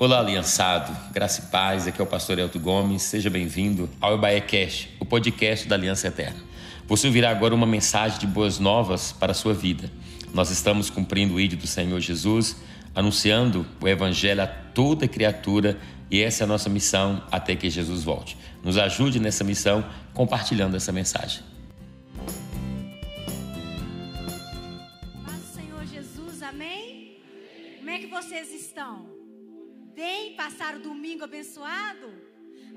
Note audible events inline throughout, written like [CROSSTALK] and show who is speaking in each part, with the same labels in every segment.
Speaker 1: Olá, aliançado. Graça e paz. Aqui é o pastor Elton Gomes. Seja bem-vindo ao Ebaé Cast, o podcast da Aliança Eterna. Você ouvirá agora uma mensagem de boas novas para a sua vida. Nós estamos cumprindo o ídolo do Senhor Jesus, anunciando o evangelho a toda criatura e essa é a nossa missão até que Jesus volte. Nos ajude nessa missão compartilhando essa mensagem.
Speaker 2: Paz Senhor Jesus, amém? Como é que vocês estão? Bem? Passaram o domingo abençoado?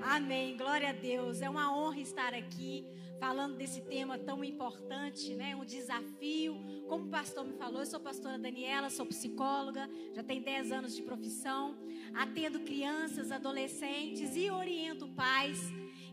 Speaker 2: Amém. Glória a Deus. É uma honra estar aqui falando desse tema tão importante, né? Um desafio. Como o pastor me falou, eu sou pastora Daniela, sou psicóloga, já tenho 10 anos de profissão, atendo crianças, adolescentes e oriento pais.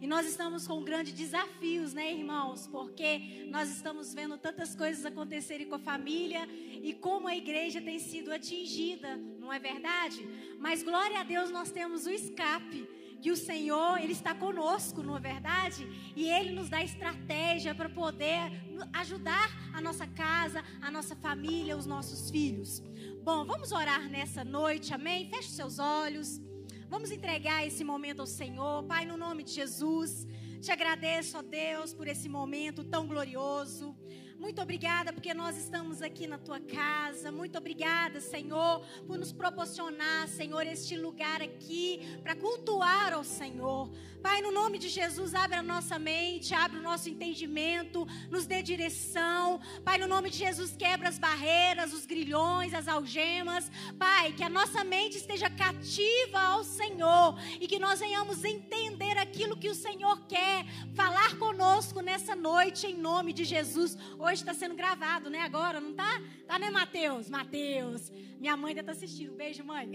Speaker 2: E nós estamos com grandes desafios, né, irmãos? Porque nós estamos vendo tantas coisas acontecerem com a família e como a igreja tem sido atingida, não é verdade? Mas glória a Deus, nós temos o escape que o Senhor, Ele está conosco, não é verdade? E Ele nos dá estratégia para poder ajudar a nossa casa, a nossa família, os nossos filhos. Bom, vamos orar nessa noite, amém? Feche seus olhos. Vamos entregar esse momento ao Senhor. Pai, no nome de Jesus, te agradeço, ó Deus, por esse momento tão glorioso. Muito obrigada porque nós estamos aqui na tua casa. Muito obrigada, Senhor, por nos proporcionar, Senhor, este lugar aqui para cultuar ao Senhor. Pai, no nome de Jesus, abre a nossa mente, abre o nosso entendimento, nos dê direção. Pai, no nome de Jesus, quebra as barreiras, os grilhões, as algemas. Pai, que a nossa mente esteja cativa ao Senhor e que nós venhamos entender aquilo que o Senhor quer falar conosco nessa noite, em nome de Jesus. Hoje está sendo gravado, né? Agora, não tá? Tá, né, Mateus? Mateus. Minha mãe ainda está assistindo. Beijo, mãe.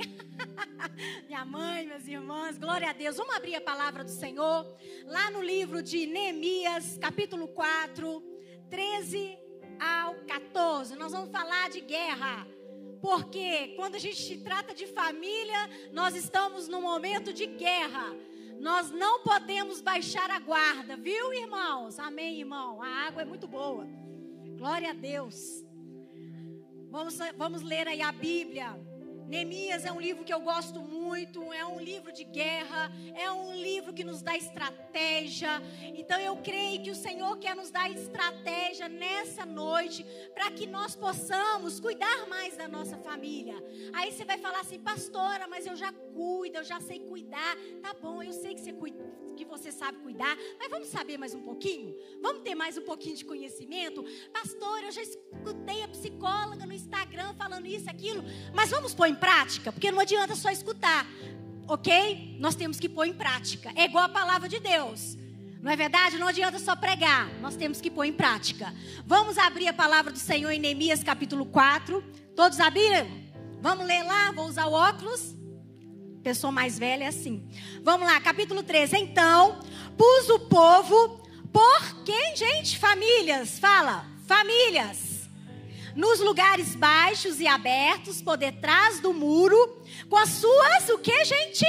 Speaker 2: [LAUGHS] Minha mãe, meus irmãos. Glória a Deus. Vamos abrir a palavra do Senhor. Lá no livro de Neemias, capítulo 4, 13 ao 14. Nós vamos falar de guerra. Porque quando a gente trata de família, nós estamos num momento de guerra. Nós não podemos baixar a guarda, viu, irmãos? Amém, irmão. A água é muito boa. Glória a Deus. Vamos, vamos ler aí a Bíblia. Neemias é um livro que eu gosto muito, é um livro de guerra, é um livro que nos dá estratégia. Então eu creio que o Senhor quer nos dar estratégia nessa noite para que nós possamos cuidar mais da nossa família. Aí você vai falar assim, pastora, mas eu já cuido, eu já sei cuidar. Tá bom, eu sei que você cuida, que você sabe cuidar, mas vamos saber mais um pouquinho? Vamos ter mais um pouquinho de conhecimento? Pastora, eu já escutei a psicóloga no Instagram falando isso, aquilo, mas vamos pôr em prática, porque não adianta só escutar, ok? Nós temos que pôr em prática. É igual a palavra de Deus. Não é verdade? Não adianta só pregar, nós temos que pôr em prática. Vamos abrir a palavra do Senhor em Neemias capítulo 4. Todos abriram? Vamos ler lá, vou usar o óculos. Pessoa mais velha é assim. Vamos lá, capítulo 13. Então, pus o povo por quem, gente? Famílias. Fala, famílias nos lugares baixos e abertos, por detrás do muro, com as suas, o que, gente?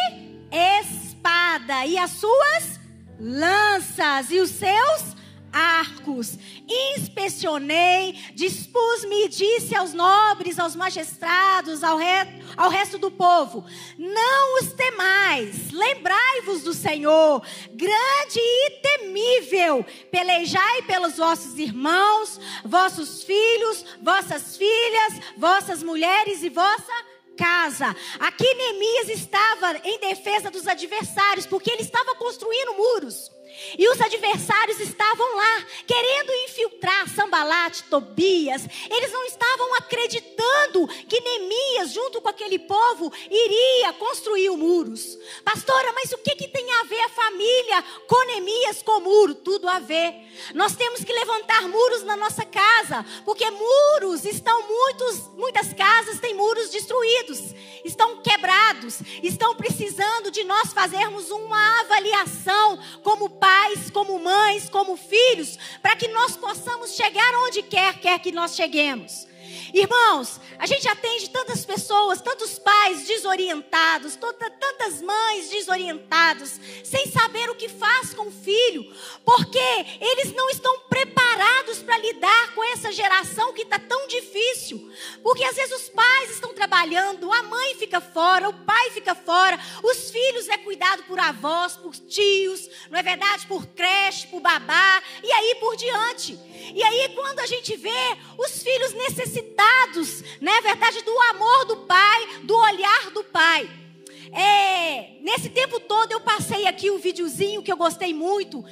Speaker 2: Espada e as suas lanças e os seus arcos. Inspecionei, dispus-me e disse aos nobres, aos magistrados, ao, re, ao resto do povo: Não os temais, lembrai-vos do Senhor, grande e temível. Pelejai pelos vossos irmãos, vossos filhos, vossas filhas, vossas mulheres e vossa casa. Aqui Neemias estava em defesa dos adversários, porque ele estava construindo muros. E os adversários estavam lá, querendo infiltrar Sambalate, Tobias. Eles não estavam acreditando que Neemias, junto com aquele povo, iria construir muros. Pastora, mas o que, que tem a ver a família com Neemias, com o muro? Tudo a ver. Nós temos que levantar muros na nossa casa, porque muros estão muitos, muitas casas têm muros destruídos, estão quebrados, estão precisando de nós fazermos uma avaliação como pais, como mães, como filhos, para que nós possamos chegar onde quer, quer que nós cheguemos. Irmãos, a gente atende tantas pessoas, tantos pais desorientados, toda, tantas mães desorientadas, sem saber o que faz com o filho, porque eles não estão preparados para lidar com essa geração que está tão difícil. Porque às vezes os pais estão trabalhando, a mãe fica fora, o pai fica fora, os filhos é cuidado por avós, por tios, não é verdade? Por creche, por babá, e aí por diante. E aí, quando a gente vê os filhos necessitados, né, verdade, do amor do pai, do olhar do pai. É, nesse tempo todo eu passei aqui um videozinho que eu gostei muito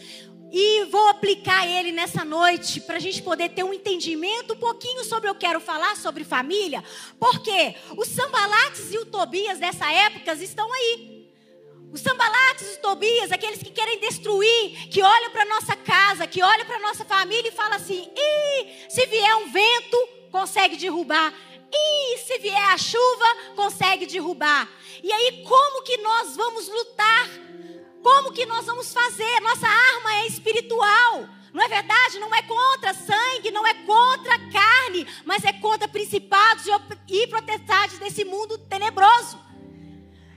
Speaker 2: e vou aplicar ele nessa noite para a gente poder ter um entendimento um pouquinho sobre o que eu quero falar sobre família, porque os sambalates e o Tobias dessa época estão aí. Os sambalates, os Tobias, aqueles que querem destruir, que olham para nossa casa, que olham para nossa família e falam assim: Ih, se vier um vento, consegue derrubar. Ih, se vier a chuva, consegue derrubar. E aí, como que nós vamos lutar? Como que nós vamos fazer? Nossa arma é espiritual. Não é verdade? Não é contra sangue, não é contra carne, mas é contra principados e potestades desse mundo tenebroso.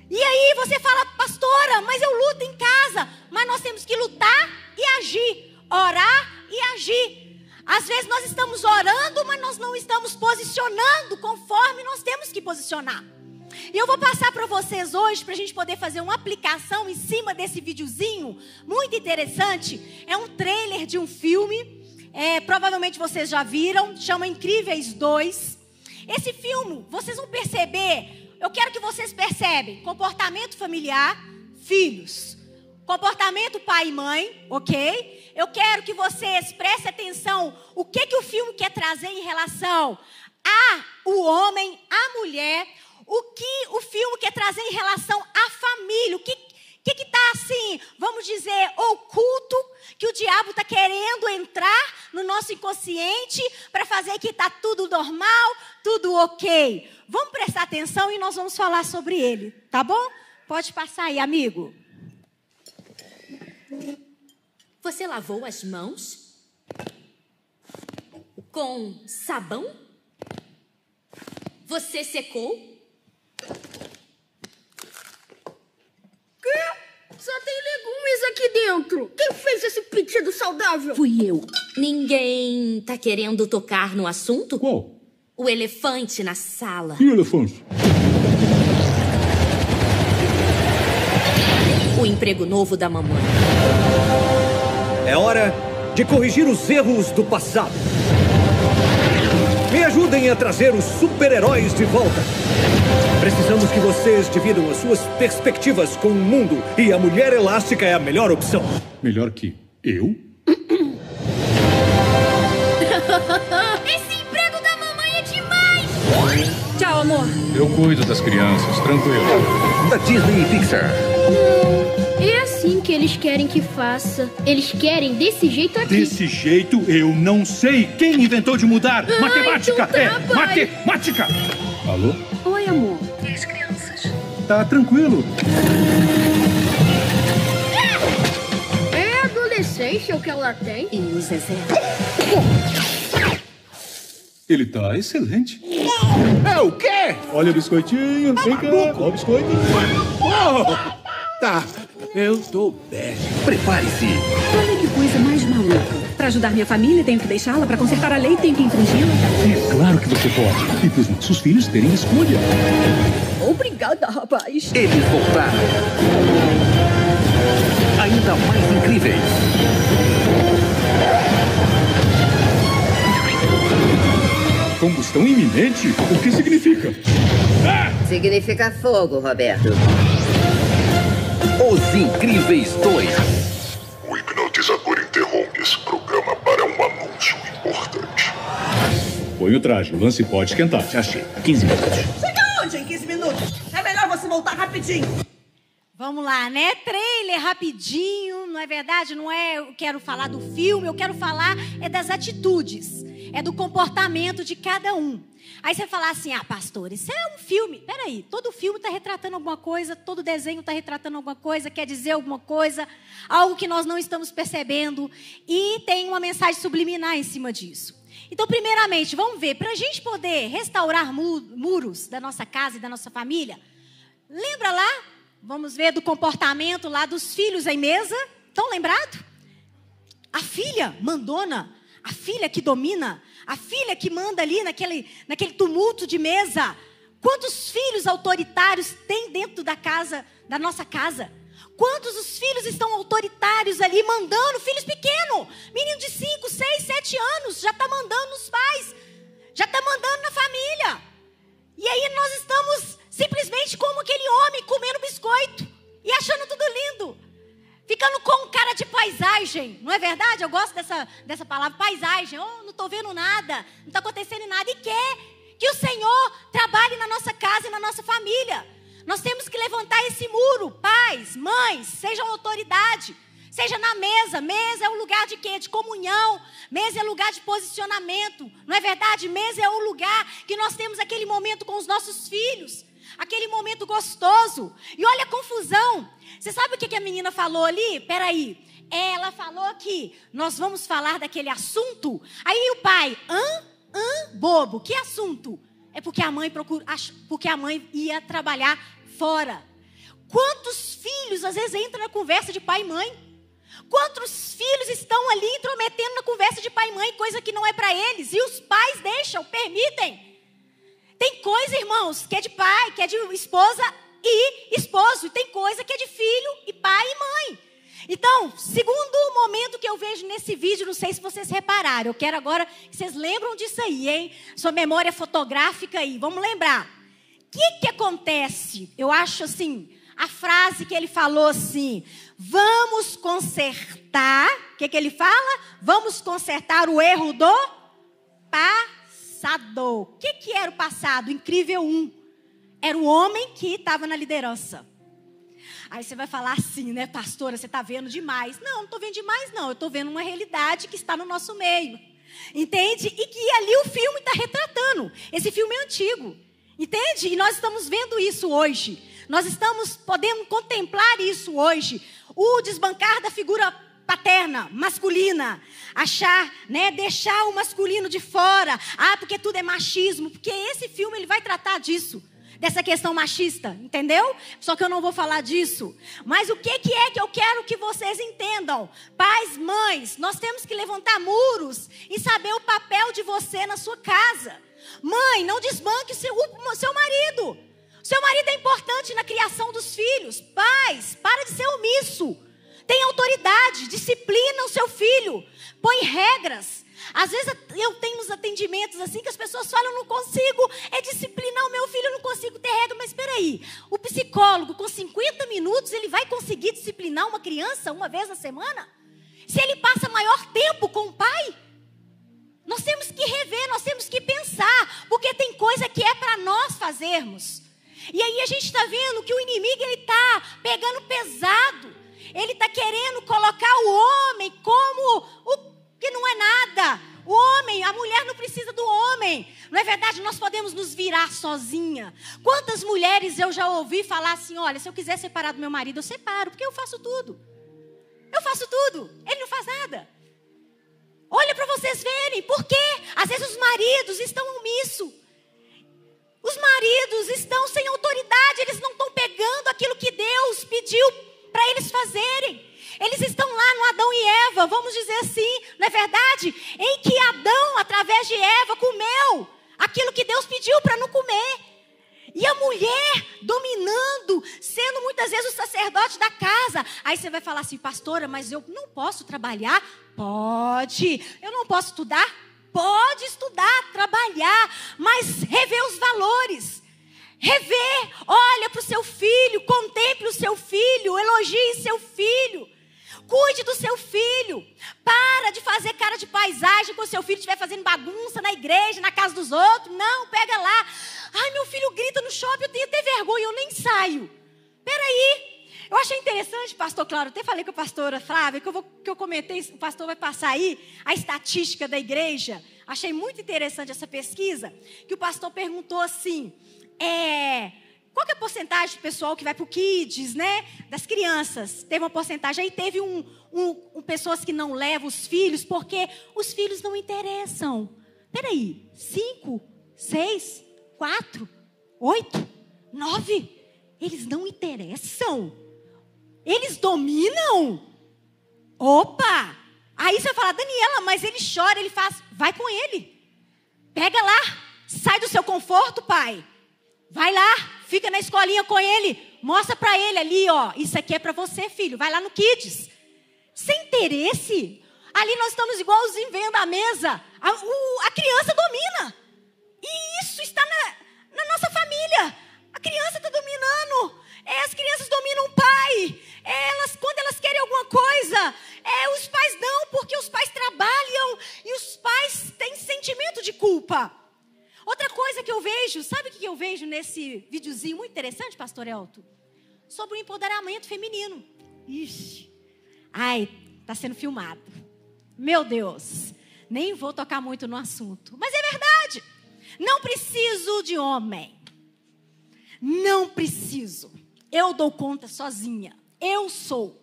Speaker 2: E aí você fala, pastora, mas eu luto em casa. Mas nós temos que lutar e agir, orar e agir. Às vezes nós estamos orando, mas nós não estamos posicionando conforme nós temos que posicionar. E eu vou passar para vocês hoje, para a gente poder fazer uma aplicação em cima desse videozinho, muito interessante. É um trailer de um filme, é, provavelmente vocês já viram, chama Incríveis 2. Esse filme, vocês vão perceber eu quero que vocês percebem comportamento familiar, filhos. Comportamento pai e mãe, ok? Eu quero que vocês prestem atenção o que, que o filme quer trazer em relação a o homem, a mulher, o que o filme quer trazer em relação à família, o que que está assim, vamos dizer, oculto, que o diabo está querendo entrar no nosso inconsciente para fazer que está tudo normal, tudo ok. Vamos prestar atenção e nós vamos falar sobre ele, tá bom? Pode passar aí, amigo.
Speaker 3: Você lavou as mãos? Com sabão? Você secou?
Speaker 4: Quê? Só tem legumes aqui dentro. Quem fez esse pedido saudável?
Speaker 3: Fui eu. Ninguém tá querendo tocar no assunto?
Speaker 5: Qual?
Speaker 3: O elefante na sala.
Speaker 5: Que elefante?
Speaker 3: O emprego novo da mamãe.
Speaker 6: É hora de corrigir os erros do passado. Me ajudem a trazer os super-heróis de volta. Precisamos que vocês dividam as suas perspectivas com o mundo e a Mulher Elástica é a melhor opção.
Speaker 5: Melhor que eu?
Speaker 3: Tchau, amor.
Speaker 5: Eu cuido das crianças, tranquilo.
Speaker 6: Da Disney e Pixar.
Speaker 4: É assim que eles querem que faça. Eles querem desse jeito aqui.
Speaker 5: Desse jeito eu não sei. Quem inventou de mudar?
Speaker 4: Ai,
Speaker 5: matemática!
Speaker 4: então tá,
Speaker 5: é,
Speaker 4: pai.
Speaker 5: matemática! Alô?
Speaker 4: Oi, amor.
Speaker 5: Tá tranquilo?
Speaker 4: É adolescência o que ela tem?
Speaker 3: E o Zezé?
Speaker 5: Ele tá excelente.
Speaker 7: É o quê?
Speaker 5: Olha o biscoitinho, vem cá. Olha o biscoito.
Speaker 7: Tá, eu tô bem.
Speaker 6: Prepare-se.
Speaker 8: Olha que coisa mais maluca. Pra ajudar minha família, tenho que deixá-la. Pra consertar a lei, tenho que infringi-la.
Speaker 5: É claro que você pode. E pros nossos filhos terem escolha.
Speaker 8: Obrigada, rapaz.
Speaker 6: Eles voltaram. Ainda mais incríveis.
Speaker 5: Combustão iminente? O que significa?
Speaker 9: Significa fogo, Roberto.
Speaker 6: Os Incríveis 2.
Speaker 10: O hipnotizador interrompe esse programa para um anúncio importante.
Speaker 5: Põe o traje, o lance pode esquentar.
Speaker 6: Já achei. 15 minutos.
Speaker 11: Chega onde em 15 minutos? É melhor você voltar rapidinho.
Speaker 2: Vamos lá, né? Trailer rapidinho, não é verdade? Não é eu quero falar do filme, eu quero falar é das atitudes, é do comportamento de cada um. Aí você falar assim, ah, pastor, isso é um filme. Peraí, todo filme está retratando alguma coisa, todo desenho está retratando alguma coisa, quer dizer alguma coisa, algo que nós não estamos percebendo, e tem uma mensagem subliminar em cima disso. Então, primeiramente, vamos ver, para a gente poder restaurar muros da nossa casa e da nossa família, lembra lá? Vamos ver do comportamento lá dos filhos em mesa. Estão lembrados? A filha mandona, a filha que domina, a filha que manda ali naquele, naquele tumulto de mesa. Quantos filhos autoritários tem dentro da casa, da nossa casa? Quantos os filhos estão autoritários ali, mandando, filhos pequenos, menino de 5, 6, 7 anos, já está mandando nos pais, já está mandando na família. E aí nós estamos paisagem, não é verdade? Eu gosto dessa, dessa palavra, paisagem. Oh, não estou vendo nada, não está acontecendo nada. E quer que o Senhor trabalhe na nossa casa e na nossa família. Nós temos que levantar esse muro. Pais, mães, sejam autoridade. Seja na mesa. Mesa é um lugar de quê? De comunhão. Mesa é lugar de posicionamento. Não é verdade? Mesa é o lugar que nós temos aquele momento com os nossos filhos. Aquele momento gostoso. E olha a confusão. Você sabe o que a menina falou ali? Peraí. Ela falou que nós vamos falar daquele assunto. Aí o pai, hã? Hã? Bobo. Que assunto? É porque a mãe procura, porque a mãe ia trabalhar fora. Quantos filhos às vezes entram na conversa de pai e mãe? Quantos filhos estão ali intrometendo na conversa de pai e mãe, coisa que não é para eles, e os pais deixam, permitem. Tem coisa, irmãos, que é de pai, que é de esposa e esposo, e tem coisa que é de filho e pai e mãe. Então, segundo momento que eu vejo nesse vídeo, não sei se vocês repararam, eu quero agora que vocês lembram disso aí, hein? Sua memória fotográfica aí, vamos lembrar. O que, que acontece? Eu acho assim, a frase que ele falou assim: vamos consertar. O que, que ele fala? Vamos consertar o erro do passado. O que, que era o passado? Incrível um. Era o homem que estava na liderança. Aí você vai falar assim, né, pastora, você está vendo demais. Não, não estou vendo demais, não. Eu estou vendo uma realidade que está no nosso meio. Entende? E que ali o filme está retratando. Esse filme é antigo. Entende? E nós estamos vendo isso hoje. Nós estamos podendo contemplar isso hoje. O desbancar da figura paterna, masculina, achar, né, deixar o masculino de fora. Ah, porque tudo é machismo, porque esse filme ele vai tratar disso dessa questão machista, entendeu? Só que eu não vou falar disso. Mas o que, que é que eu quero que vocês entendam? Pais, mães, nós temos que levantar muros e saber o papel de você na sua casa. Mãe, não desbanque seu, o seu marido. Seu marido é importante na criação dos filhos. Pais, para de ser omisso. Tem autoridade, disciplina o seu filho. Põe regras. Às vezes eu tenho uns atendimentos assim que as pessoas falam, eu não consigo é disciplinar o meu filho, eu não consigo ter regra. Mas espera aí, o psicólogo com 50 minutos, ele vai conseguir disciplinar uma criança uma vez na semana? Se ele passa maior tempo com o pai? Nós temos que rever, nós temos que pensar, porque tem coisa que é para nós fazermos. E aí a gente está vendo que o inimigo ele está pegando pesado. Ele está querendo colocar o homem como o que não é nada. O homem, a mulher não precisa do homem. Não é verdade? Nós podemos nos virar sozinha. Quantas mulheres eu já ouvi falar assim: olha, se eu quiser separar do meu marido, eu separo, porque eu faço tudo. Eu faço tudo. Ele não faz nada. Olha para vocês verem, por quê? Às vezes os maridos estão omissos. Os maridos estão sem autoridade, eles não estão pegando aquilo que Deus pediu para eles fazerem. Eles estão lá no Adão e Eva, vamos dizer assim, não é verdade? Em que Adão, através de Eva, comeu aquilo que Deus pediu para não comer. E a mulher dominando, sendo muitas vezes o sacerdote da casa. Aí você vai falar assim, pastora, mas eu não posso trabalhar? Pode. Eu não posso estudar? Pode estudar, trabalhar, mas rever os valores. Rever, olha para o seu filho, contemple o seu filho, elogie seu filho. Cuide do seu filho. Para de fazer cara de paisagem quando seu filho estiver fazendo bagunça na igreja, na casa dos outros. Não, pega lá. Ai, meu filho grita no shopping, eu tenho até vergonha, eu nem saio. Peraí. Eu achei interessante, pastor Claro, até falei com a pastora Flávia, que eu, vou, que eu comentei, o pastor vai passar aí a estatística da igreja. Achei muito interessante essa pesquisa, que o pastor perguntou assim, é, qual é a porcentagem do pessoal que vai para o Kids, né? Das crianças. Teve uma porcentagem. Aí teve um, um, um, pessoas que não levam os filhos, porque os filhos não interessam. peraí, cinco, seis, quatro, oito, nove. Eles não interessam. Eles dominam. Opa! Aí você vai falar, Daniela, mas ele chora, ele faz. Vai com ele. Pega lá. Sai do seu conforto, pai. Vai lá, fica na escolinha com ele. Mostra para ele ali, ó. Isso aqui é para você, filho. Vai lá no Kids. Sem interesse. Ali nós estamos igualzinho vendo a mesa. A, o, a criança domina. E isso está na, na nossa família. A criança está dominando. É, as crianças dominam o pai. É, elas, quando elas querem alguma coisa, é, os pais não, porque os pais trabalham e os pais têm sentimento de culpa. Outra coisa que eu vejo, sabe o que eu vejo nesse videozinho muito interessante, pastor Elton? Sobre o empoderamento feminino. Ixi. Ai, está sendo filmado. Meu Deus. Nem vou tocar muito no assunto. Mas é verdade. Não preciso de homem. Não preciso. Eu dou conta sozinha. Eu sou.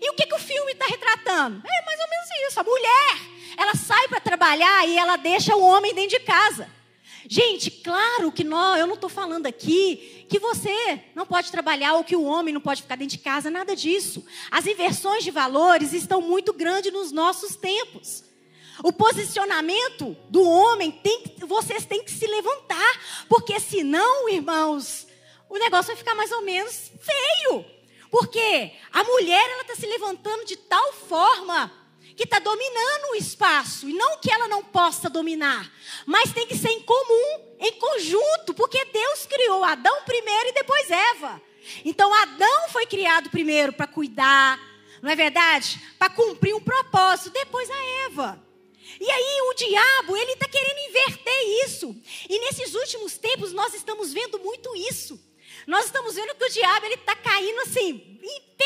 Speaker 2: E o que, que o filme está retratando? É mais ou menos isso. A mulher, ela sai para trabalhar e ela deixa o homem dentro de casa. Gente, claro que não, eu não estou falando aqui que você não pode trabalhar ou que o homem não pode ficar dentro de casa, nada disso. As inversões de valores estão muito grandes nos nossos tempos. O posicionamento do homem tem vocês têm que se levantar, porque senão, irmãos, o negócio vai ficar mais ou menos feio. Porque a mulher ela está se levantando de tal forma que está dominando o espaço. E não que ela não possa dominar, mas tem que ser em comum, em conjunto, porque Deus criou Adão primeiro e depois Eva. Então Adão foi criado primeiro para cuidar, não é verdade? Para cumprir um propósito, depois a Eva. E aí o diabo, ele está querendo inverter isso. E nesses últimos tempos nós estamos vendo muito isso. Nós estamos vendo que o diabo ele está caindo assim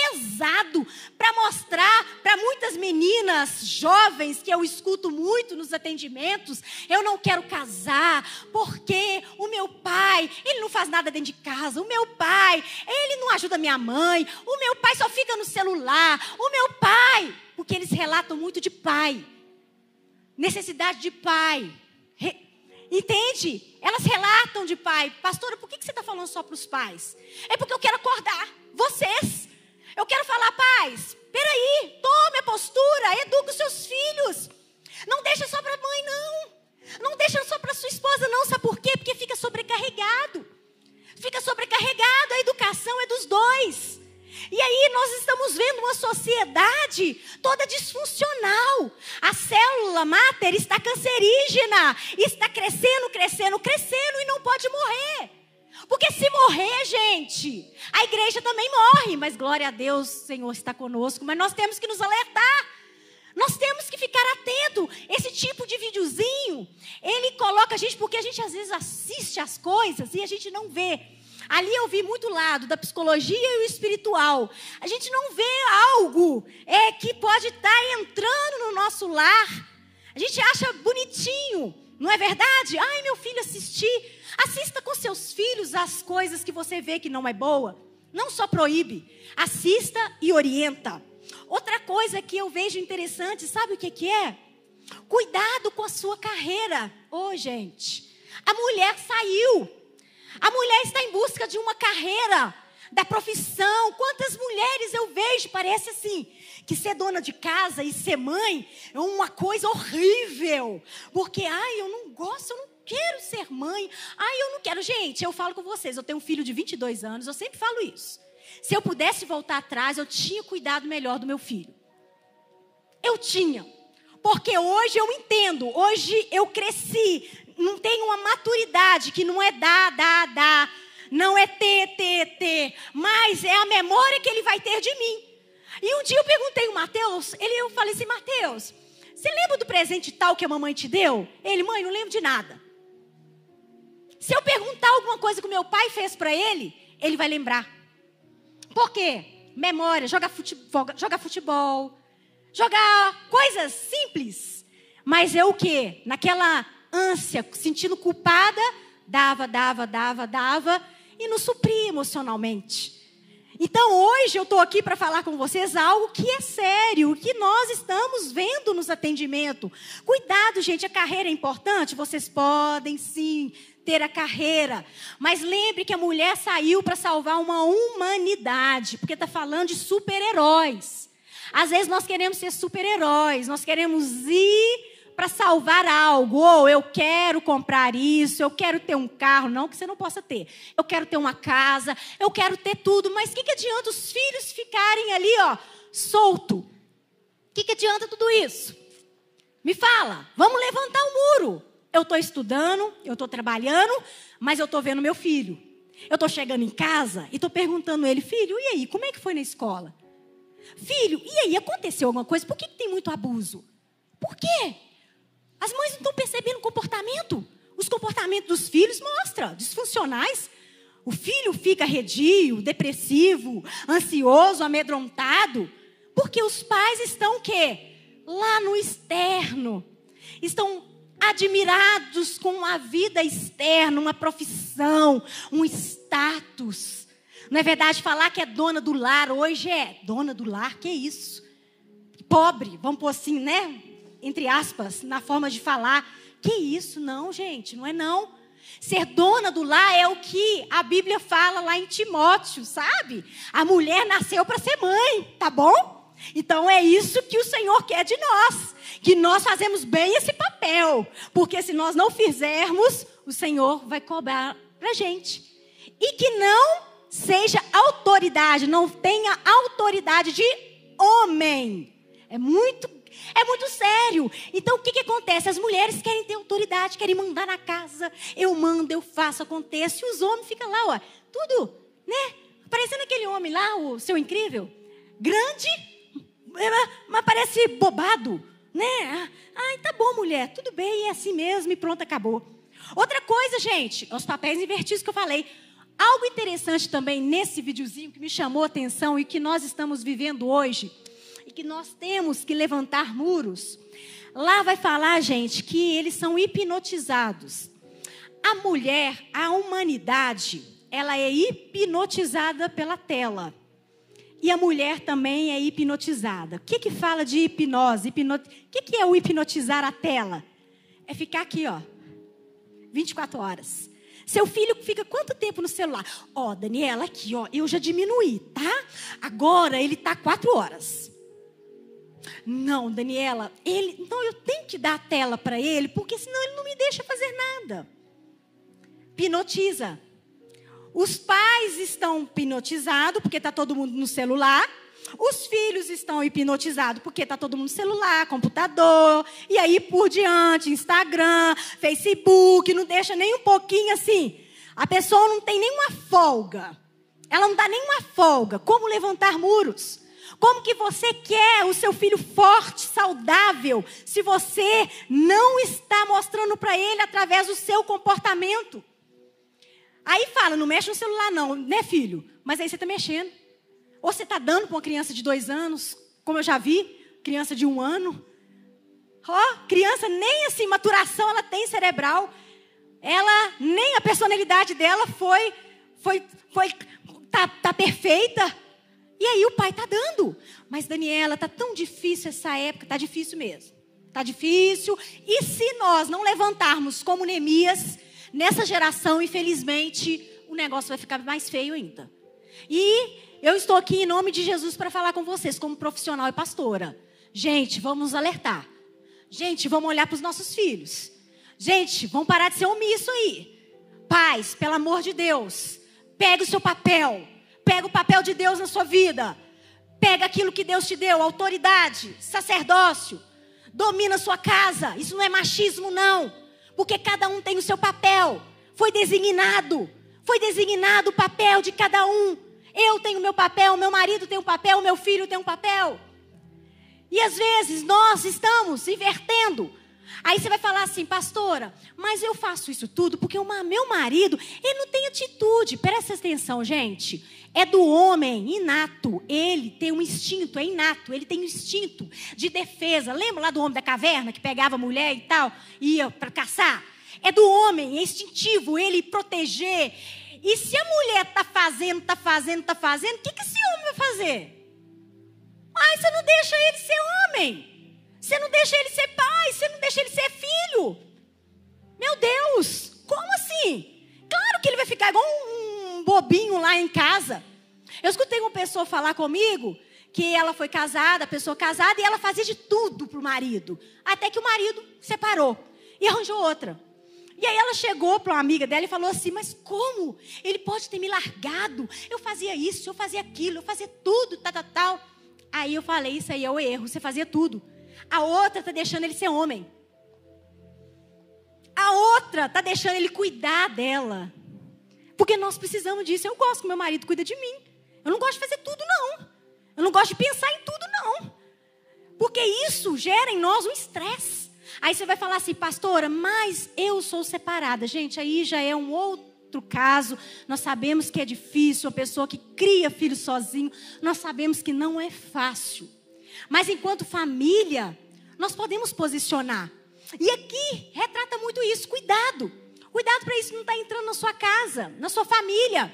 Speaker 2: pesado para mostrar para muitas meninas jovens que eu escuto muito nos atendimentos, eu não quero casar porque o meu pai ele não faz nada dentro de casa, o meu pai ele não ajuda minha mãe, o meu pai só fica no celular, o meu pai, porque eles relatam muito de pai, necessidade de pai. Entende? Elas relatam de pai. Pastora, por que você está falando só para os pais? É porque eu quero acordar vocês. Eu quero falar, pais, peraí, tome a postura, eduque os seus filhos. Não deixa só para a mãe, não. Não deixa só para sua esposa, não. Sabe por quê? Porque fica sobrecarregado. Fica sobrecarregado, a educação é dos dois. E aí nós estamos vendo uma sociedade toda disfuncional. A célula máter está cancerígena, está crescendo, crescendo, crescendo e não pode morrer. Porque se morrer, gente, a igreja também morre. Mas glória a Deus, Senhor está conosco. Mas nós temos que nos alertar. Nós temos que ficar atento. Esse tipo de videozinho, ele coloca a gente, porque a gente às vezes assiste as coisas e a gente não vê. Ali eu vi muito lado da psicologia e o espiritual. A gente não vê algo é, que pode estar tá entrando no nosso lar. A gente acha bonitinho, não é verdade? Ai, meu filho, assistir. Assista com seus filhos as coisas que você vê que não é boa. Não só proíbe, assista e orienta. Outra coisa que eu vejo interessante, sabe o que, que é? Cuidado com a sua carreira. Ô, oh, gente, a mulher saiu a mulher está em busca de uma carreira, da profissão. Quantas mulheres eu vejo, parece assim, que ser dona de casa e ser mãe é uma coisa horrível. Porque, ai, eu não gosto, eu não quero ser mãe. Ai, eu não quero. Gente, eu falo com vocês, eu tenho um filho de 22 anos, eu sempre falo isso. Se eu pudesse voltar atrás, eu tinha cuidado melhor do meu filho. Eu tinha. Porque hoje eu entendo, hoje eu cresci não tem uma maturidade que não é dar, dar, dar, não é ter, ter, ter, mas é a memória que ele vai ter de mim. E um dia eu perguntei o Mateus, ele eu falei assim, Mateus, você lembra do presente tal que a mamãe te deu? Ele, mãe, não lembro de nada. Se eu perguntar alguma coisa que o meu pai fez para ele, ele vai lembrar. Por quê? Memória, jogar futebol, jogar futebol, jogar coisas simples. Mas é o que? Naquela ânsia, sentindo culpada, dava, dava, dava, dava e nos supria emocionalmente. Então hoje eu estou aqui para falar com vocês algo que é sério, que nós estamos vendo nos atendimentos. Cuidado, gente, a carreira é importante. Vocês podem sim ter a carreira, mas lembre que a mulher saiu para salvar uma humanidade, porque está falando de super-heróis. Às vezes nós queremos ser super-heróis, nós queremos ir para salvar algo, ou eu quero comprar isso, eu quero ter um carro, não que você não possa ter. Eu quero ter uma casa, eu quero ter tudo, mas o que, que adianta os filhos ficarem ali, ó, solto? O que, que adianta tudo isso? Me fala, vamos levantar o muro. Eu estou estudando, eu estou trabalhando, mas eu estou vendo meu filho. Eu estou chegando em casa e estou perguntando a ele, filho, e aí, como é que foi na escola? Filho, e aí, aconteceu alguma coisa? Por que, que tem muito abuso? Por quê? As mães não estão percebendo o comportamento. Os comportamentos dos filhos mostram, disfuncionais. O filho fica redio, depressivo, ansioso, amedrontado, porque os pais estão o quê? Lá no externo. Estão admirados com a vida externa, uma profissão, um status. Não é verdade falar que é dona do lar hoje é dona do lar, que é isso? Pobre, vamos pôr assim, né? Entre aspas, na forma de falar. Que isso? Não, gente, não é não. Ser dona do lar é o que a Bíblia fala lá em Timóteo, sabe? A mulher nasceu para ser mãe, tá bom? Então é isso que o Senhor quer de nós, que nós fazemos bem esse papel, porque se nós não fizermos, o Senhor vai cobrar para gente. E que não seja autoridade, não tenha autoridade de homem. É muito é muito sério. Então o que, que acontece? As mulheres querem ter autoridade, querem mandar na casa. Eu mando, eu faço, acontece. E os homens ficam lá, ó, tudo, né? Parecendo aquele homem lá, o seu incrível. Grande, mas parece bobado, né? Ai, tá bom, mulher, tudo bem, é assim mesmo e pronto, acabou. Outra coisa, gente, os papéis invertidos que eu falei. Algo interessante também nesse videozinho que me chamou a atenção e que nós estamos vivendo hoje e que nós temos que levantar muros. Lá vai falar, gente, que eles são hipnotizados. A mulher, a humanidade, ela é hipnotizada pela tela. E a mulher também é hipnotizada. O que, que fala de hipnose? Hipnot... O que, que é o hipnotizar a tela? É ficar aqui, ó, 24 horas. Seu filho fica quanto tempo no celular? Ó, oh, Daniela, aqui, ó, eu já diminuí, tá? Agora ele tá quatro horas. Não, Daniela, ele, então eu tenho que dar a tela para ele, porque senão ele não me deixa fazer nada. Hipnotiza. Os pais estão hipnotizados porque está todo mundo no celular. Os filhos estão hipnotizados porque está todo mundo no celular, computador, e aí por diante, Instagram, Facebook, não deixa nem um pouquinho assim. A pessoa não tem nenhuma folga. Ela não dá nenhuma folga. Como levantar muros? Como que você quer o seu filho forte, saudável, se você não está mostrando para ele através do seu comportamento? Aí fala, não mexe no celular não, né filho? Mas aí você está mexendo. Ou você está dando para uma criança de dois anos, como eu já vi, criança de um ano. Ó, oh, criança nem assim, maturação ela tem cerebral. Ela, nem a personalidade dela foi, foi, foi, tá, tá perfeita. E aí o pai está dando. Mas, Daniela, está tão difícil essa época, está difícil mesmo. Está difícil. E se nós não levantarmos como Neemias, nessa geração, infelizmente, o negócio vai ficar mais feio ainda. E eu estou aqui em nome de Jesus para falar com vocês, como profissional e pastora. Gente, vamos alertar. Gente, vamos olhar para os nossos filhos. Gente, vamos parar de ser omisso aí. Pais, pelo amor de Deus, pegue o seu papel Pega o papel de Deus na sua vida. Pega aquilo que Deus te deu, autoridade, sacerdócio. Domina a sua casa. Isso não é machismo, não. Porque cada um tem o seu papel. Foi designado. Foi designado o papel de cada um. Eu tenho meu papel, meu marido tem um papel, meu filho tem um papel. E às vezes nós estamos invertendo. Aí você vai falar assim, pastora, mas eu faço isso tudo porque o meu marido, ele não tem atitude. Presta atenção, gente. É do homem inato. Ele tem um instinto, é inato. Ele tem um instinto de defesa. Lembra lá do homem da caverna que pegava a mulher e tal, ia para caçar? É do homem, é instintivo ele proteger. E se a mulher tá fazendo, tá fazendo, tá fazendo, o que, que esse homem vai fazer? Ai, você não deixa ele ser homem. Você não deixa ele ser pai, você não deixa ele ser filho. Meu Deus, como assim? Claro que ele vai ficar igual um bobinho lá em casa. Eu escutei uma pessoa falar comigo que ela foi casada, pessoa casada, e ela fazia de tudo pro marido. Até que o marido separou e arranjou outra. E aí ela chegou para uma amiga dela e falou assim: Mas como? Ele pode ter me largado. Eu fazia isso, eu fazia aquilo, eu fazia tudo, tal, tal, tal. Aí eu falei: Isso aí é o erro, você fazia tudo. A outra está deixando ele ser homem. A outra está deixando ele cuidar dela. Porque nós precisamos disso. Eu gosto que meu marido cuida de mim. Eu não gosto de fazer tudo, não. Eu não gosto de pensar em tudo, não. Porque isso gera em nós um estresse. Aí você vai falar assim, pastora, mas eu sou separada. Gente, aí já é um outro caso. Nós sabemos que é difícil, uma pessoa que cria filho sozinho, nós sabemos que não é fácil. Mas enquanto família, nós podemos posicionar. E aqui retrata muito isso. Cuidado. Cuidado para isso não estar tá entrando na sua casa, na sua família.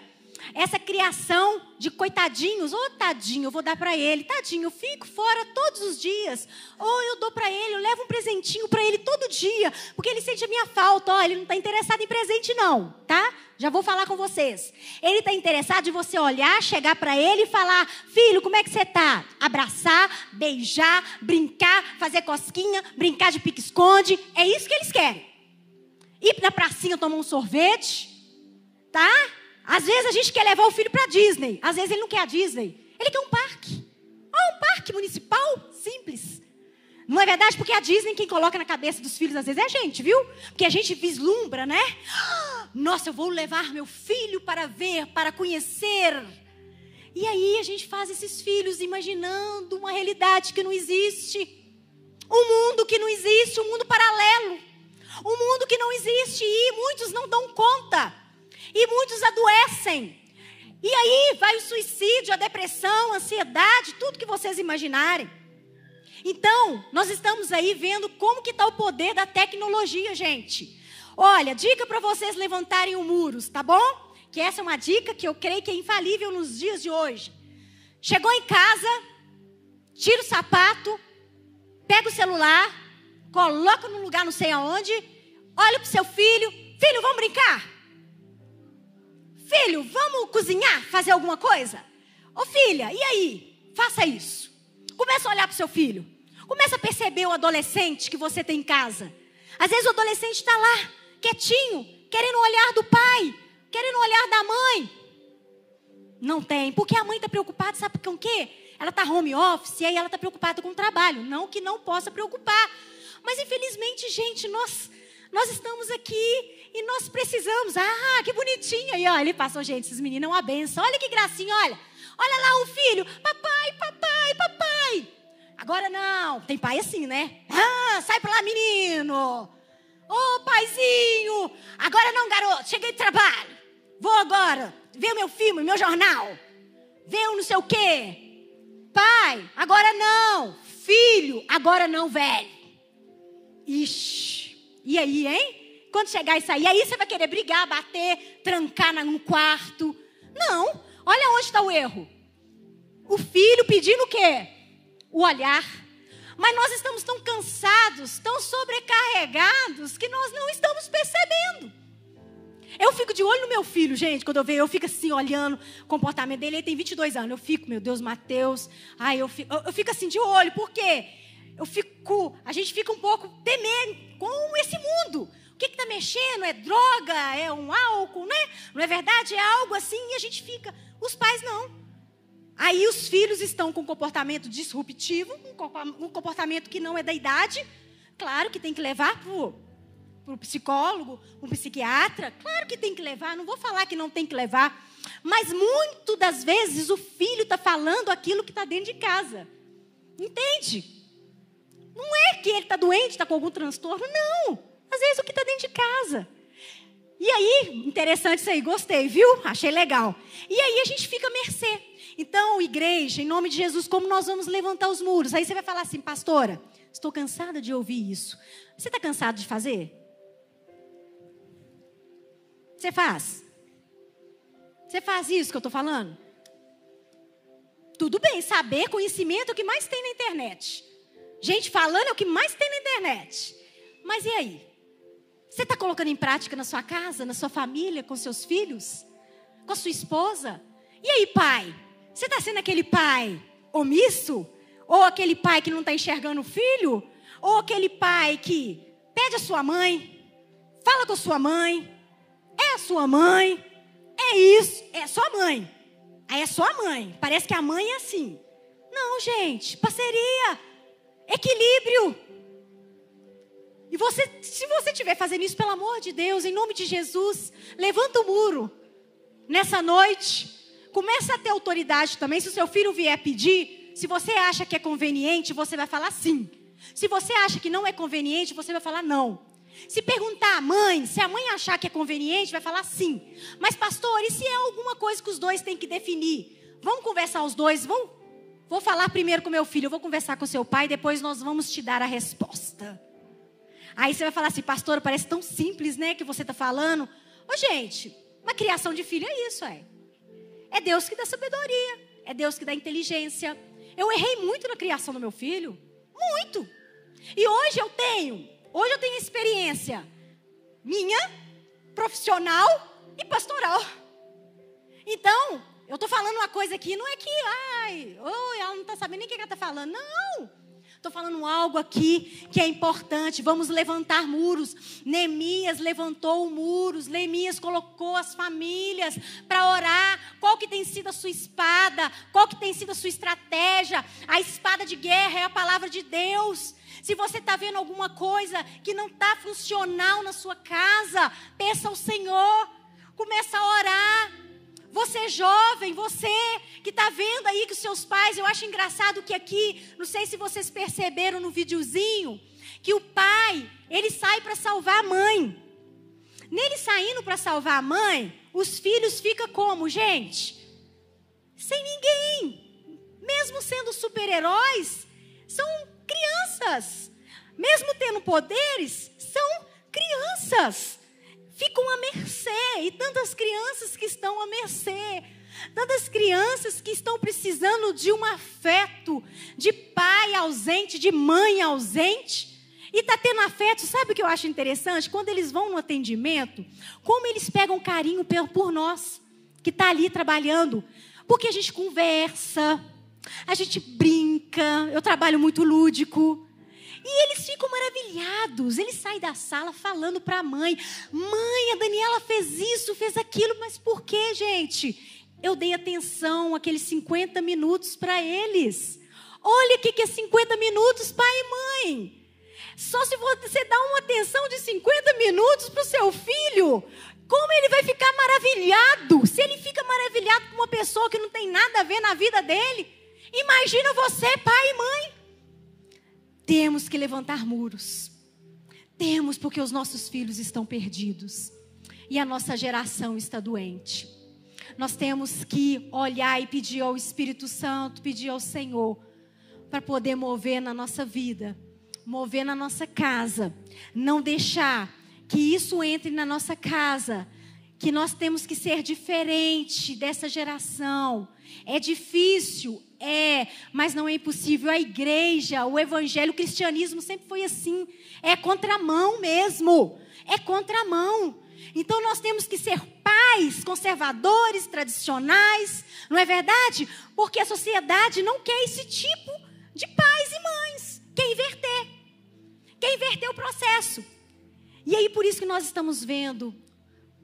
Speaker 2: Essa criação de coitadinhos, ô oh, tadinho, eu vou dar para ele, tadinho, eu fico fora todos os dias. Ou oh, eu dou para ele, eu levo um presentinho para ele todo dia, porque ele sente a minha falta. Ó, oh, ele não está interessado em presente não, tá? Já vou falar com vocês. Ele está interessado em você olhar, chegar para ele e falar: Filho, como é que você está? Abraçar, beijar, brincar, fazer cosquinha, brincar de pique-esconde. É isso que eles querem. Ir na pracinha tomar um sorvete, tá? Às vezes a gente quer levar o filho para Disney. Às vezes ele não quer a Disney. Ele quer um parque. Oh, um parque municipal simples. Não é verdade? Porque a Disney, quem coloca na cabeça dos filhos, às vezes, é a gente, viu? Porque a gente vislumbra, né? Nossa, eu vou levar meu filho para ver, para conhecer. E aí a gente faz esses filhos imaginando uma realidade que não existe. Um mundo que não existe, um mundo paralelo. Um mundo que não existe e muitos não dão conta. E muitos adoecem. E aí vai o suicídio, a depressão, a ansiedade, tudo que vocês imaginarem. Então, nós estamos aí vendo como que está o poder da tecnologia, gente. Olha, dica para vocês levantarem o muros, tá bom? Que essa é uma dica que eu creio que é infalível nos dias de hoje. Chegou em casa, tira o sapato, pega o celular, coloca no lugar não sei aonde, olha para o seu filho, filho, vamos brincar? Filho, vamos cozinhar, fazer alguma coisa? Ô filha, e aí? Faça isso. Começa a olhar para o seu filho. Começa a perceber o adolescente que você tem em casa. Às vezes o adolescente está lá, quietinho, querendo o olhar do pai, querendo o olhar da mãe. Não tem, porque a mãe está preocupada, sabe com o quê? Ela está home office e aí ela está preocupada com o trabalho. Não que não possa preocupar. Mas infelizmente, gente, nós, nós estamos aqui e nós precisamos. Ah, que bonitinho. aí, ó, ele passou, gente, esses meninos é uma benção. Olha que gracinha, olha. Olha lá o filho. Papai, papai, papai. Agora não. Tem pai assim, né? Ah, sai pra lá, menino. Ô, oh, paizinho. Agora não, garoto. Cheguei de trabalho. Vou agora ver o meu filme, meu jornal. Ver o não sei o quê. Pai, agora não. Filho, agora não, velho. Ixi. E aí, hein? Quando chegar e sair, aí você vai querer brigar, bater, trancar num quarto. Não. Olha onde está o erro. O filho pedindo o quê? O olhar. Mas nós estamos tão cansados, tão sobrecarregados, que nós não estamos percebendo. Eu fico de olho no meu filho, gente, quando eu vejo, eu fico assim, olhando o comportamento dele. Ele tem 22 anos. Eu fico, meu Deus, Mateus. Ai, eu fico, eu, eu fico assim de olho, por quê? Eu fico, a gente fica um pouco temendo com esse mundo. O que está mexendo? É droga? É um álcool, né? Não é verdade? É algo assim e a gente fica. Os pais não. Aí os filhos estão com um comportamento disruptivo, um comportamento que não é da idade. Claro que tem que levar para o psicólogo, um psiquiatra. Claro que tem que levar, não vou falar que não tem que levar. Mas muito das vezes o filho está falando aquilo que está dentro de casa. Entende? Não é que ele está doente, está com algum transtorno, não. Às vezes o que está dentro de casa. E aí, interessante isso aí, gostei, viu? Achei legal. E aí a gente fica à mercê. Então, igreja, em nome de Jesus, como nós vamos levantar os muros? Aí você vai falar assim, pastora, estou cansada de ouvir isso. Você está cansado de fazer? Você faz? Você faz isso que eu estou falando? Tudo bem, saber, conhecimento é o que mais tem na internet. Gente falando é o que mais tem na internet. Mas e aí? Você está colocando em prática na sua casa, na sua família, com seus filhos? Com a sua esposa? E aí, pai? Você está sendo aquele pai omisso? Ou aquele pai que não está enxergando o filho? Ou aquele pai que pede a sua mãe, fala com a sua mãe, é a sua mãe, é isso, é sua mãe. Aí é sua mãe. Parece que a mãe é assim. Não, gente, parceria, equilíbrio. E você, se você estiver fazendo isso, pelo amor de Deus, em nome de Jesus, levanta o muro nessa noite. Começa a ter autoridade também. Se o seu filho vier pedir, se você acha que é conveniente, você vai falar sim. Se você acha que não é conveniente, você vai falar não. Se perguntar à mãe, se a mãe achar que é conveniente, vai falar sim. Mas, pastor, e se é alguma coisa que os dois têm que definir? Vamos conversar os dois? Vamos? Vou falar primeiro com meu filho, eu vou conversar com seu pai, depois nós vamos te dar a resposta. Aí você vai falar assim, pastor, parece tão simples, né, que você está falando. Ô, gente, uma criação de filho é isso, é. É Deus que dá sabedoria, é Deus que dá inteligência. Eu errei muito na criação do meu filho, muito. E hoje eu tenho, hoje eu tenho experiência minha, profissional e pastoral. Então, eu estou falando uma coisa aqui, não é que, ai, oh, ela não está sabendo nem o que ela está falando. Não. Estou falando algo aqui que é importante. Vamos levantar muros. Neemias levantou muros. Neemias colocou as famílias para orar. Qual que tem sido a sua espada? Qual que tem sido a sua estratégia? A espada de guerra é a palavra de Deus. Se você está vendo alguma coisa que não está funcional na sua casa, peça ao Senhor. Começa a orar. Você jovem, você que está vendo aí com seus pais, eu acho engraçado que aqui, não sei se vocês perceberam no videozinho, que o pai, ele sai para salvar a mãe. Nele saindo para salvar a mãe, os filhos ficam como, gente? Sem ninguém. Mesmo sendo super-heróis, são crianças. Mesmo tendo poderes, são crianças ficam à mercê. E tantas crianças que estão à mercê. Tantas crianças que estão precisando de um afeto, de pai ausente, de mãe ausente. E está tendo afeto, sabe o que eu acho interessante? Quando eles vão no atendimento, como eles pegam carinho por nós, que está ali trabalhando. Porque a gente conversa, a gente brinca, eu trabalho muito lúdico. E eles ficam maravilhados. Eles saem da sala falando para a mãe: Mãe, a Daniela fez isso, fez aquilo, mas por que, gente? Eu dei atenção aqueles 50 minutos para eles. Olha o que é 50 minutos, pai e mãe. Só se você dá uma atenção de 50 minutos para o seu filho, como ele vai ficar maravilhado? Se ele fica maravilhado com uma pessoa que não tem nada a ver na vida dele, imagina você, pai e mãe. Temos que levantar muros. Temos porque os nossos filhos estão perdidos e a nossa geração está doente. Nós temos que olhar e pedir ao Espírito Santo, pedir ao Senhor, para poder mover na nossa vida, mover na nossa casa, não deixar que isso entre na nossa casa, que nós temos que ser diferente dessa geração. É difícil, é, mas não é impossível. A igreja, o evangelho, o cristianismo sempre foi assim. É contramão mesmo. É contramão. Então nós temos que ser pais conservadores, tradicionais, não é verdade? Porque a sociedade não quer esse tipo de pais e mães. Quer inverter. Quer inverter o processo. E aí por isso que nós estamos vendo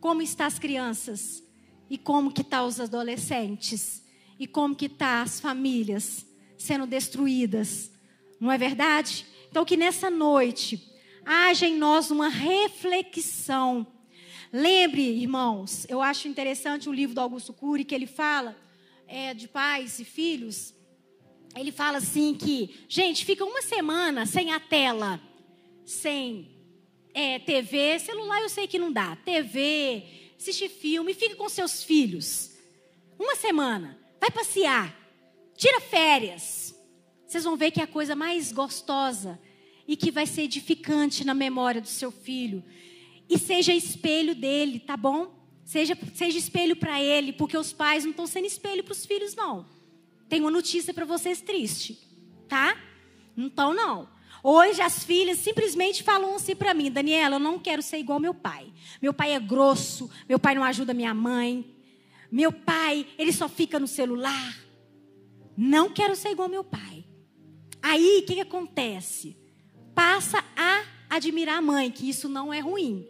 Speaker 2: como estão as crianças e como que tá os adolescentes e como que tá as famílias sendo destruídas. Não é verdade? Então que nessa noite haja em nós uma reflexão. Lembre, irmãos, eu acho interessante o livro do Augusto Cury que ele fala é, de pais e filhos. Ele fala assim que, gente, fica uma semana sem a tela, sem é, TV, celular eu sei que não dá, TV, assistir filme, fica com seus filhos. Uma semana. Vai passear. Tira férias. Vocês vão ver que é a coisa mais gostosa e que vai ser edificante na memória do seu filho. E seja espelho dele, tá bom? Seja, seja espelho para ele, porque os pais não estão sendo espelho para os filhos, não. Tem uma notícia para vocês triste, tá? Não estão, não. Hoje as filhas simplesmente falam assim para mim, Daniela, eu não quero ser igual meu pai. Meu pai é grosso, meu pai não ajuda minha mãe. Meu pai, ele só fica no celular. Não quero ser igual meu pai. Aí, o que, que acontece? Passa a admirar a mãe, que isso não é ruim.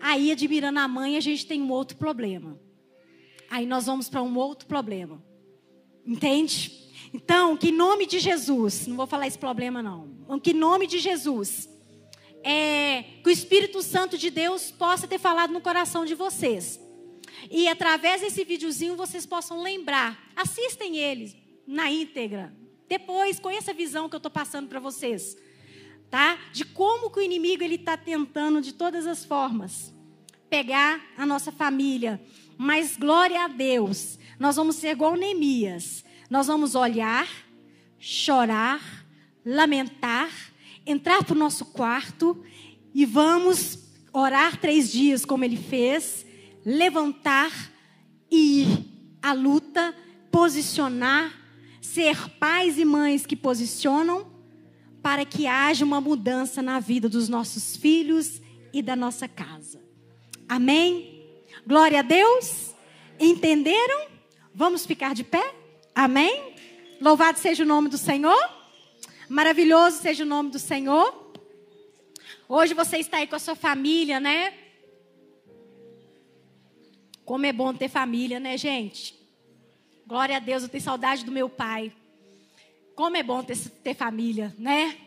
Speaker 2: Aí, admirando a mãe, a gente tem um outro problema. Aí nós vamos para um outro problema. Entende? Então, que em nome de Jesus, não vou falar esse problema não. Que em nome de Jesus, é, que o Espírito Santo de Deus possa ter falado no coração de vocês. E através desse videozinho vocês possam lembrar. Assistem eles na íntegra. Depois, com essa visão que eu estou passando para vocês tá? De como que o inimigo ele está tentando de todas as formas pegar a nossa família. Mas glória a Deus, nós vamos ser igual Neemias. Nós vamos olhar, chorar, lamentar, entrar para o nosso quarto e vamos orar três dias, como ele fez, levantar e ir à luta, posicionar, ser pais e mães que posicionam para que haja uma mudança na vida dos nossos filhos e da nossa casa. Amém? Glória a Deus. Entenderam? Vamos ficar de pé? Amém? Louvado seja o nome do Senhor. Maravilhoso seja o nome do Senhor. Hoje você está aí com a sua família, né? Como é bom ter família, né, gente? Glória a Deus, eu tenho saudade do meu pai. Como é bom ter, ter família, né?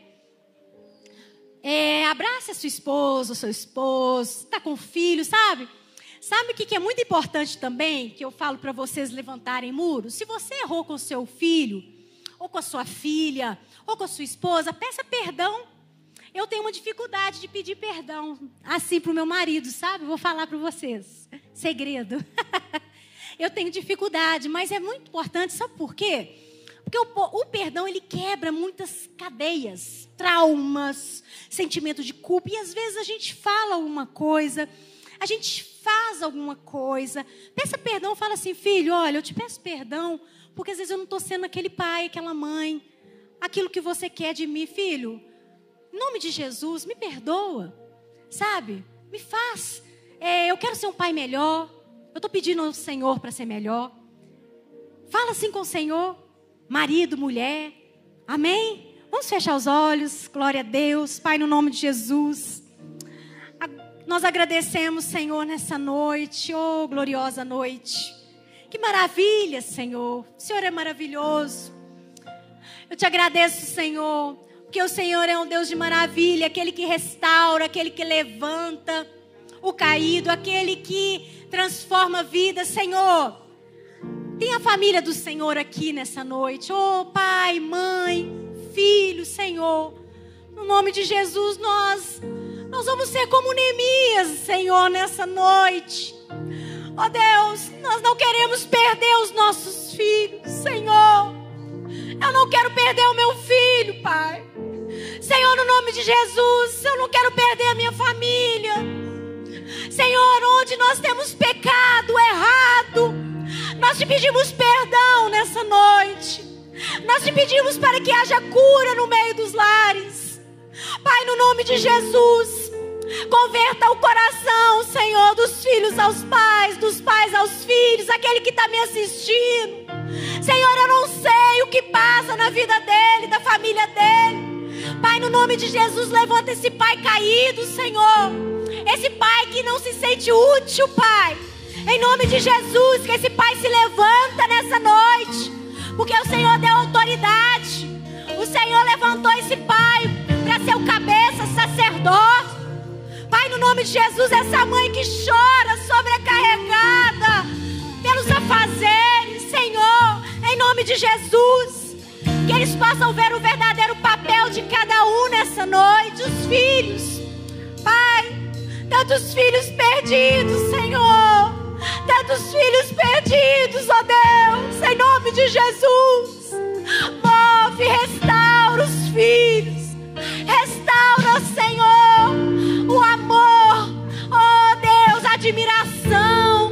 Speaker 2: É, abrace a sua esposa, seu esposo, está com filho, sabe? Sabe o que é muito importante também, que eu falo para vocês levantarem muros? Se você errou com seu filho, ou com a sua filha, ou com a sua esposa, peça perdão. Eu tenho uma dificuldade de pedir perdão, assim para o meu marido, sabe? Vou falar para vocês. Segredo. [LAUGHS] eu tenho dificuldade, mas é muito importante, sabe por quê? Porque o, o, perdão, ele quebra muitas cadeias, traumas, sentimento de culpa. E às vezes a gente fala alguma coisa, a gente faz alguma coisa. Peça perdão, fala assim, filho, olha, eu te peço perdão, porque às vezes eu não estou sendo aquele pai, aquela mãe, aquilo que você quer de mim, filho. Em nome de Jesus, me perdoa, sabe? Me faz. É, eu quero ser um pai melhor. Eu estou pedindo ao Senhor para ser melhor. Fala assim com o Senhor marido, mulher. Amém? Vamos fechar os olhos. Glória a Deus. Pai, no nome de Jesus. Nós agradecemos, Senhor, nessa noite. Oh, gloriosa noite. Que maravilha, Senhor. O Senhor é maravilhoso. Eu te agradeço, Senhor, porque o Senhor é um Deus de maravilha, aquele que restaura, aquele que levanta o caído, aquele que transforma a vida, Senhor. Tem a família do Senhor aqui nessa noite. Oh, pai, mãe, filho, Senhor. No nome de Jesus, nós nós vamos ser como Neemias, Senhor, nessa noite. Oh Deus, nós não queremos perder os nossos filhos, Senhor. Eu não quero perder o meu filho, Pai. Senhor, no nome de Jesus, eu não quero perder a minha família. Senhor, onde nós temos pecado, errado, nós te pedimos perdão nessa noite. Nós te pedimos para que haja cura no meio dos lares. Pai, no nome de Jesus, converta o coração, Senhor, dos filhos aos pais, dos pais aos filhos, aquele que está me assistindo. Senhor, eu não sei o que passa na vida dele, da família dele. Pai, no nome de Jesus, levanta esse pai caído, Senhor. Esse pai que não se sente útil, Pai. Em nome de Jesus, que esse pai se levanta nessa noite, porque o Senhor deu autoridade. O Senhor levantou esse pai para ser o cabeça, sacerdote. No nome de Jesus, essa mãe que chora, sobrecarregada pelos afazeres, Senhor, em nome de Jesus, que eles possam ver o verdadeiro papel de cada um nessa noite, os filhos. Pai, tantos filhos perdidos, Senhor tantos filhos perdidos, ó Deus, em nome de Jesus. Move, restaura os filhos, restaura, Senhor, o amor, ó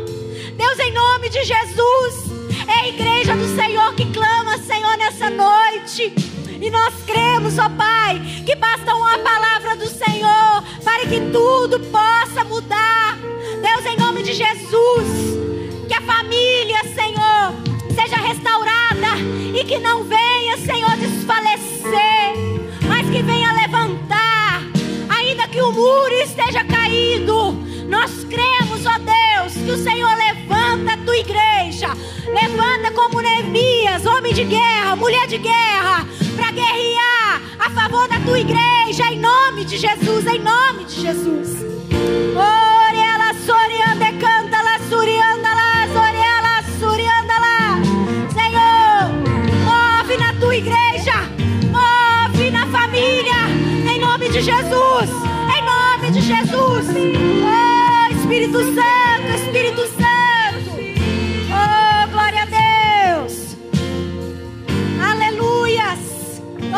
Speaker 2: Deus, admiração nome de Jesus. É a igreja do Senhor que clama, Senhor, nessa noite. E nós cremos, ó Pai, que basta uma palavra do Senhor para que tudo possa mudar. Deus, em nome de Jesus, que a família, Senhor, seja restaurada e que não venha, Senhor, desfalecer, Homem de guerra, mulher de guerra, para guerrear a favor da tua igreja, em nome de Jesus, em nome de Jesus. Orela, sorianda, canta, la, surianda, la, orela, surianda, lá. Senhor, move na tua igreja, move na família, em nome de Jesus, em nome de Jesus. Oh, Espírito Santo,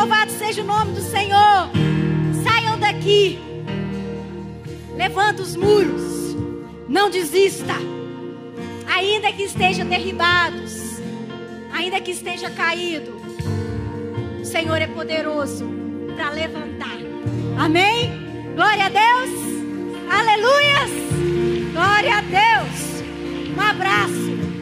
Speaker 2: Louvado seja o nome do Senhor. Saiam daqui. Levanta os muros. Não desista. Ainda que estejam derribados. Ainda que esteja caído. O Senhor é poderoso para levantar. Amém? Glória a Deus. Aleluias. Glória a Deus. Um abraço.